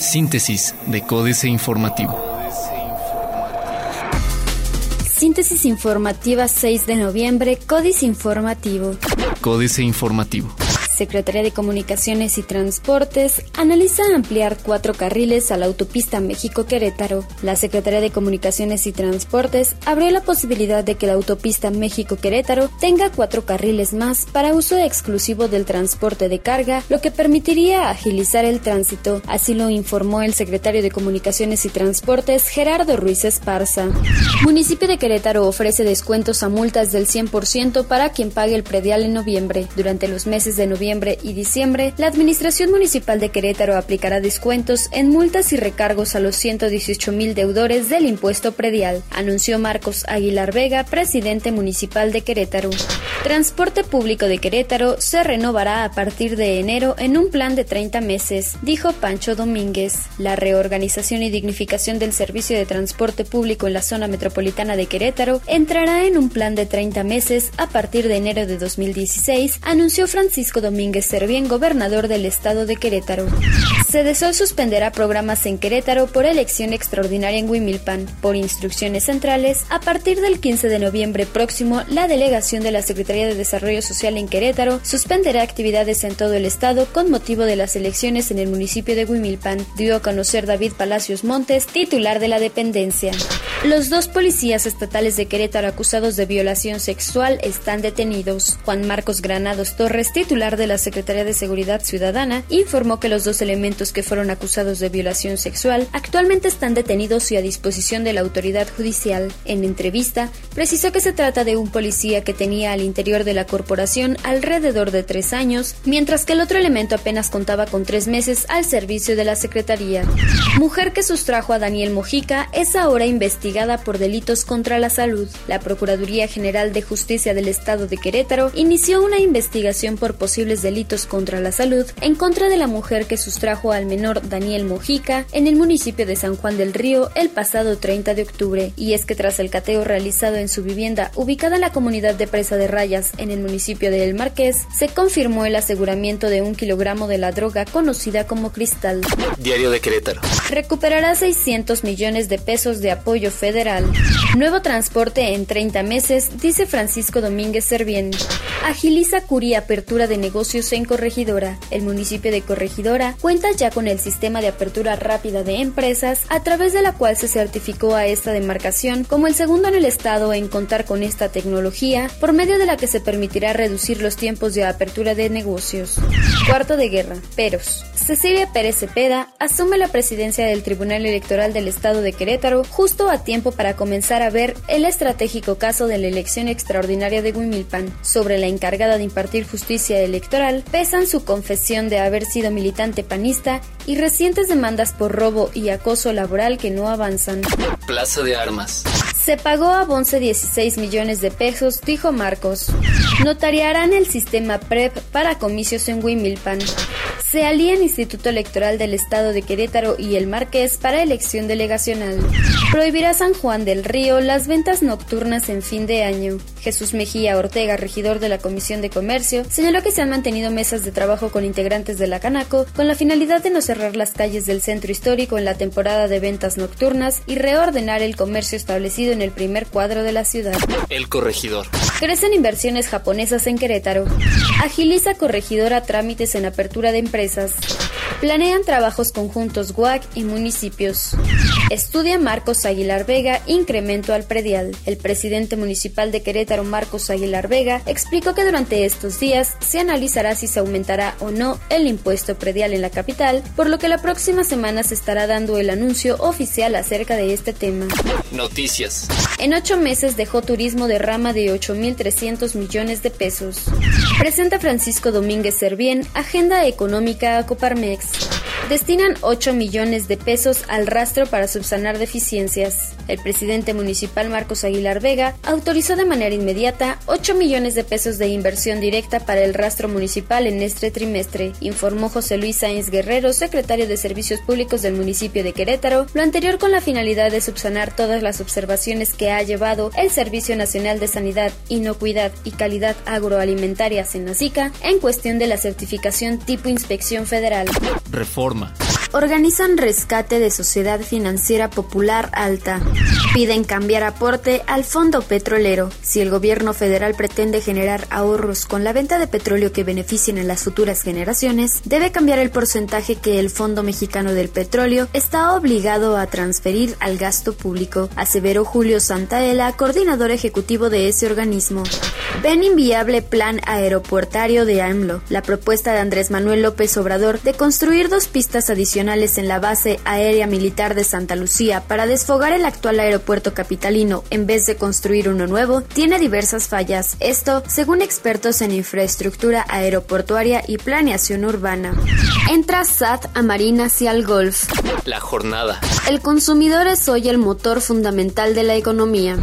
Síntesis de Códice Informativo. Síntesis informativa 6 de noviembre, Códice Informativo. Códice Informativo. Secretaría de Comunicaciones y Transportes analiza ampliar cuatro carriles a la autopista México-Querétaro. La Secretaría de Comunicaciones y Transportes abrió la posibilidad de que la autopista México-Querétaro tenga cuatro carriles más para uso exclusivo del transporte de carga, lo que permitiría agilizar el tránsito. Así lo informó el secretario de Comunicaciones y Transportes, Gerardo Ruiz Esparza. Municipio de Querétaro ofrece descuentos a multas del 100% para quien pague el predial en noviembre. Durante los meses de noviembre y diciembre, la Administración Municipal de Querétaro aplicará descuentos en multas y recargos a los 118 mil deudores del impuesto predial, anunció Marcos Aguilar Vega, presidente municipal de Querétaro. Transporte público de Querétaro se renovará a partir de enero en un plan de 30 meses, dijo Pancho Domínguez. La reorganización y dignificación del servicio de transporte público en la zona metropolitana de Querétaro entrará en un plan de 30 meses a partir de enero de 2016, anunció Francisco Domínguez Domínguez Servién, gobernador del estado de Querétaro. Cedesol suspenderá programas en Querétaro por elección extraordinaria en Huimilpan. Por instrucciones centrales, a partir del 15 de noviembre próximo, la delegación de la Secretaría de Desarrollo Social en Querétaro suspenderá actividades en todo el estado con motivo de las elecciones en el municipio de Huimilpan, dio a conocer David Palacios Montes, titular de la dependencia. Los dos policías estatales de Querétaro acusados de violación sexual están detenidos. Juan Marcos Granados Torres, titular de la Secretaría de Seguridad Ciudadana informó que los dos elementos que fueron acusados de violación sexual actualmente están detenidos y a disposición de la autoridad judicial. En entrevista, precisó que se trata de un policía que tenía al interior de la corporación alrededor de tres años, mientras que el otro elemento apenas contaba con tres meses al servicio de la Secretaría. Mujer que sustrajo a Daniel Mojica es ahora investigada por delitos contra la salud. La Procuraduría General de Justicia del Estado de Querétaro inició una investigación por posibles delitos contra la salud en contra de la mujer que sustrajo al menor Daniel Mojica en el municipio de San Juan del Río el pasado 30 de octubre. Y es que tras el cateo realizado en su vivienda ubicada en la comunidad de Presa de Rayas en el municipio de El Marqués, se confirmó el aseguramiento de un kilogramo de la droga conocida como cristal. Diario de Querétaro. Recuperará 600 millones de pesos de apoyo federal. Nuevo transporte en 30 meses, dice Francisco Domínguez Servién. Agiliza Curia apertura de negocios en Corregidora. El municipio de Corregidora cuenta ya con el sistema de apertura rápida de empresas, a través de la cual se certificó a esta demarcación como el segundo en el estado en contar con esta tecnología, por medio de la que se permitirá reducir los tiempos de apertura de negocios. Cuarto de guerra. Peros. Cecilia Pérez Cepeda asume la presidencia del Tribunal Electoral del Estado de Querétaro justo a tiempo para comenzar a ver el estratégico caso de la elección extraordinaria de Huimilpan. Sobre la encargada de impartir justicia electoral pesan su confesión de haber sido militante panista y recientes demandas por robo y acoso laboral que no avanzan. Plaza de Armas. Se pagó a Bonce 16 millones de pesos, dijo Marcos. Notariarán el sistema PREP para comicios en Wimilpan. Se alían Instituto Electoral del Estado de Querétaro y el Marqués para elección delegacional. Prohibirá San Juan del Río las ventas nocturnas en fin de año. Jesús Mejía Ortega, regidor de la Comisión de Comercio, señaló que se han mantenido mesas de trabajo con integrantes de la Canaco con la finalidad de no cerrar las calles del centro histórico en la temporada de ventas nocturnas y reordenar el comercio establecido en el primer cuadro de la ciudad. El corregidor. Crecen inversiones japonesas en Querétaro. Agiliza corregidora trámites en apertura de empresas. Planean trabajos conjuntos GUAC y municipios. Estudia Marcos Aguilar Vega incremento al predial. El presidente municipal de Querétaro, Marcos Aguilar Vega, explicó que durante estos días se analizará si se aumentará o no el impuesto predial en la capital, por lo que la próxima semana se estará dando el anuncio oficial acerca de este tema. Noticias. En ocho meses dejó turismo de rama de 8.300 millones de pesos. Presenta Francisco Domínguez Servién, Agenda Económica a Coparmex. Destinan 8 millones de pesos al rastro para subsanar deficiencias. El presidente municipal Marcos Aguilar Vega autorizó de manera inmediata 8 millones de pesos de inversión directa para el rastro municipal en este trimestre, informó José Luis Sáenz Guerrero, secretario de Servicios Públicos del municipio de Querétaro, lo anterior con la finalidad de subsanar todas las observaciones que ha llevado el Servicio Nacional de Sanidad, Inocuidad y Calidad Agroalimentaria Senacica en cuestión de la certificación tipo inspección federal. Reforma. forma. Organizan rescate de Sociedad Financiera Popular Alta. Piden cambiar aporte al fondo petrolero. Si el gobierno federal pretende generar ahorros con la venta de petróleo que beneficien a las futuras generaciones, debe cambiar el porcentaje que el Fondo Mexicano del Petróleo está obligado a transferir al gasto público, aseveró Julio Santaella, coordinador ejecutivo de ese organismo. Ven inviable plan aeropuertario de AMLO. La propuesta de Andrés Manuel López Obrador de construir dos pistas adicionales en la base aérea militar de Santa Lucía para desfogar el actual aeropuerto capitalino en vez de construir uno nuevo tiene diversas fallas. Esto, según expertos en infraestructura aeroportuaria y planeación urbana. Entra SAT a Marinas y al Golf. La jornada. El consumidor es hoy el motor fundamental de la economía.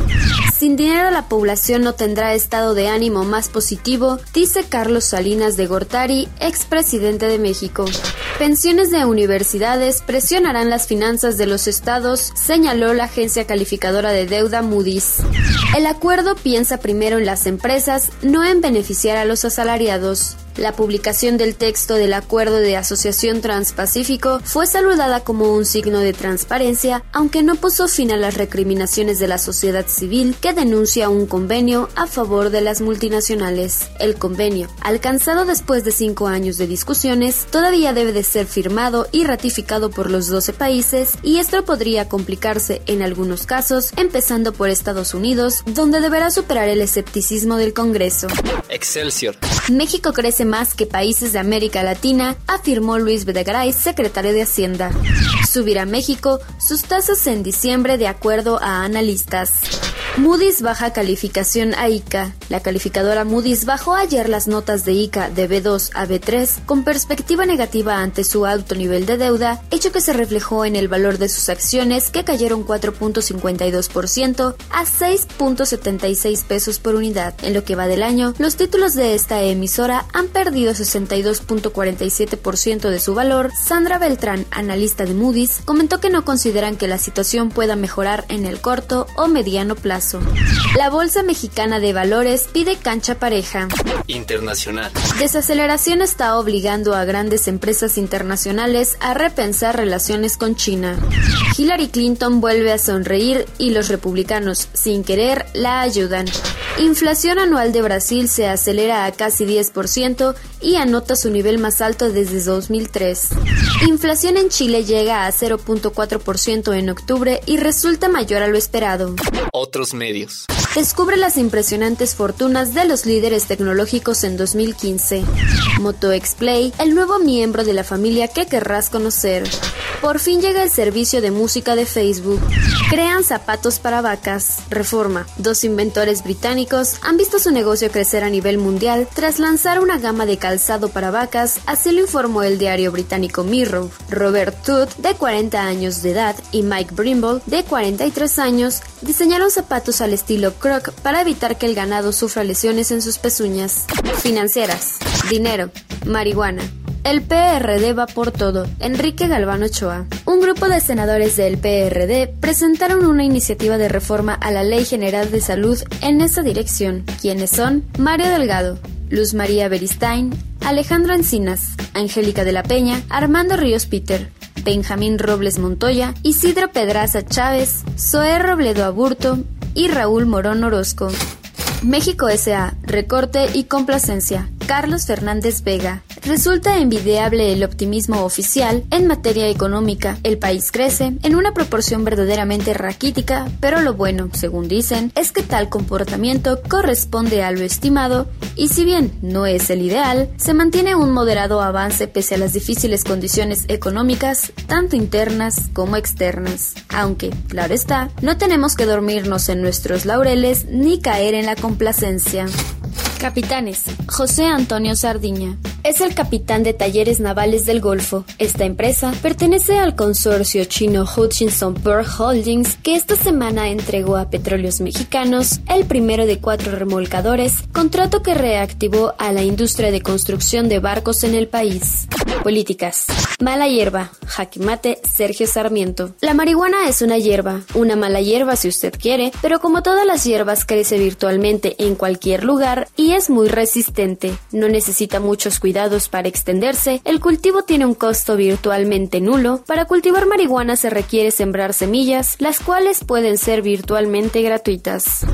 Sin dinero la población no tendrá estado de ánimo más positivo, dice Carlos Salinas de Gortari, expresidente de México. Pensiones de universidades presionarán las finanzas de los estados, señaló la agencia calificadora de deuda Moody's. El acuerdo piensa primero en las empresas, no en beneficiar a los asalariados. La publicación del texto del Acuerdo de Asociación Transpacífico fue saludada como un signo de transparencia, aunque no puso fin a las recriminaciones de la sociedad civil que denuncia un convenio a favor de las multinacionales. El convenio, alcanzado después de cinco años de discusiones, todavía debe de ser firmado y ratificado por los 12 países y esto podría complicarse en algunos casos, empezando por Estados Unidos, donde deberá superar el escepticismo del Congreso. Excelsior. México crece más que países de América Latina, afirmó Luis Videgaray, secretario de Hacienda. Subirá México sus tasas en diciembre de acuerdo a analistas. Moody's baja calificación a ICA. La calificadora Moody's bajó ayer las notas de ICA de B2 a B3 con perspectiva negativa ante su alto nivel de deuda, hecho que se reflejó en el valor de sus acciones que cayeron 4.52% a 6.76 pesos por unidad. En lo que va del año, los títulos de esta emisora han perdido 62.47% de su valor. Sandra Beltrán, analista de Moody's, comentó que no consideran que la situación pueda mejorar en el corto o mediano plazo. La Bolsa Mexicana de Valores pide cancha pareja. Internacional. Desaceleración está obligando a grandes empresas internacionales a repensar relaciones con China. Hillary Clinton vuelve a sonreír y los republicanos, sin querer, la ayudan. Inflación anual de Brasil se acelera a casi 10% y anota su nivel más alto desde 2003. Inflación en Chile llega a 0.4% en octubre y resulta mayor a lo esperado. Otros medios. Descubre las impresionantes fortunas de los líderes tecnológicos en 2015. Moto Play, el nuevo miembro de la familia que querrás conocer. Por fin llega el servicio de música de Facebook. Crean zapatos para vacas. Reforma. Dos inventores británicos han visto su negocio crecer a nivel mundial tras lanzar una gama de calzado para vacas, así lo informó el diario británico Mirror. Robert Todd, de 40 años de edad, y Mike Brimble, de 43 años, diseñaron zapatos al estilo Croc para evitar que el ganado sufra lesiones en sus pezuñas. Financieras. Dinero. Marihuana. El PRD va por todo. Enrique Galván Ochoa. Un grupo de senadores del PRD presentaron una iniciativa de reforma a la Ley General de Salud en esa dirección. ¿Quiénes son? Mario Delgado, Luz María Beristain, Alejandro Encinas, Angélica de la Peña, Armando Ríos Peter, Benjamín Robles Montoya, Isidro Pedraza Chávez, Zoé Robledo Aburto y Raúl Morón Orozco. México S.A. Recorte y complacencia. Carlos Fernández Vega. Resulta envidiable el optimismo oficial en materia económica. El país crece en una proporción verdaderamente raquítica, pero lo bueno, según dicen, es que tal comportamiento corresponde a lo estimado y si bien no es el ideal, se mantiene un moderado avance pese a las difíciles condiciones económicas, tanto internas como externas. Aunque, claro está, no tenemos que dormirnos en nuestros laureles ni caer en la complacencia. Capitanes. José Antonio Sardiña. Es el capitán de talleres navales del Golfo. Esta empresa pertenece al consorcio chino Hutchinson Pearl Holdings, que esta semana entregó a Petróleos Mexicanos el primero de cuatro remolcadores, contrato que reactivó a la industria de construcción de barcos en el país. Políticas. Mala hierba. Jaquimate Sergio Sarmiento. La marihuana es una hierba, una mala hierba si usted quiere, pero como todas las hierbas crece virtualmente en cualquier lugar y es muy resistente. No necesita muchos cuidados para extenderse, el cultivo tiene un costo virtualmente nulo. Para cultivar marihuana se requiere sembrar semillas, las cuales pueden ser virtualmente gratuitas.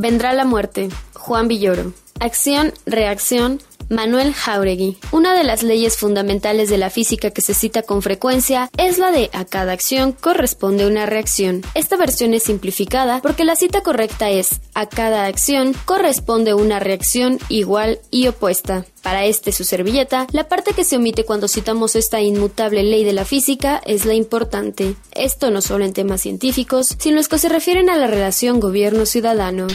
Vendrá la muerte. Juan Villoro. Acción, reacción, Manuel Jauregui. Una de las leyes fundamentales de la física que se cita con frecuencia es la de a cada acción corresponde una reacción. Esta versión es simplificada porque la cita correcta es a cada acción corresponde una reacción igual y opuesta. Para este su servilleta, la parte que se omite cuando citamos esta inmutable ley de la física es la importante. Esto no solo en temas científicos, sino los que se refieren a la relación gobierno-ciudadano.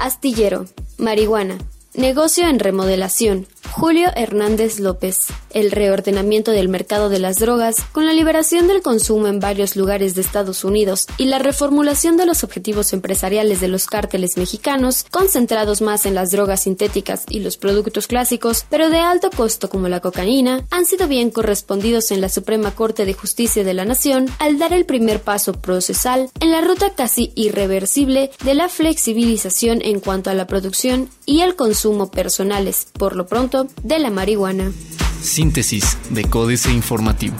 Astillero. Marihuana. Negocio en remodelación. Julio Hernández López. El reordenamiento del mercado de las drogas, con la liberación del consumo en varios lugares de Estados Unidos y la reformulación de los objetivos empresariales de los cárteles mexicanos, concentrados más en las drogas sintéticas y los productos clásicos, pero de alto costo como la cocaína, han sido bien correspondidos en la Suprema Corte de Justicia de la Nación al dar el primer paso procesal en la ruta casi irreversible de la flexibilización en cuanto a la producción y el consumo personales, por lo pronto, de la marihuana. Síntesis de Códice Informativo.